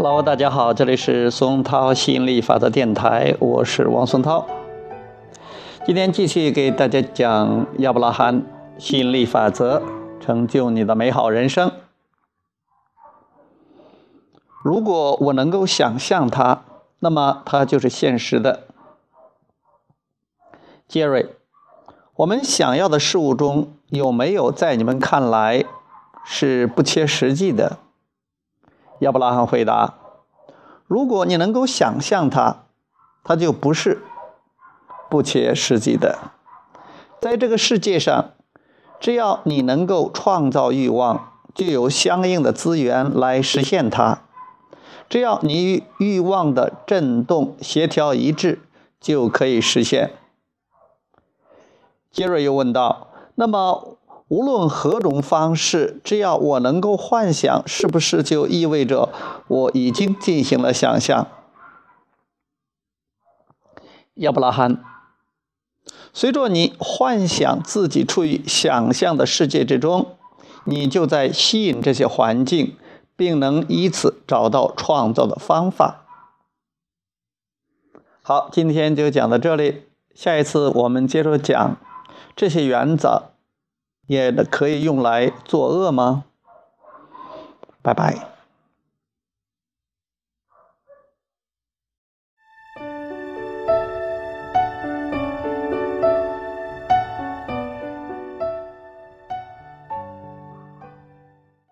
Hello，大家好，这里是松涛吸引力法则电台，我是王松涛。今天继续给大家讲亚伯拉罕吸引力法则，成就你的美好人生。如果我能够想象它，那么它就是现实的。杰瑞，我们想要的事物中有没有在你们看来是不切实际的？亚伯拉罕回答：“如果你能够想象它，它就不是不切实际的。在这个世界上，只要你能够创造欲望，就有相应的资源来实现它。只要你与欲望的振动协调一致，就可以实现。”杰瑞又问道：“那么？”无论何种方式，只要我能够幻想，是不是就意味着我已经进行了想象？亚伯拉罕，随着你幻想自己处于想象的世界之中，你就在吸引这些环境，并能以此找到创造的方法。好，今天就讲到这里，下一次我们接着讲这些原则。也可以用来作恶吗？拜拜。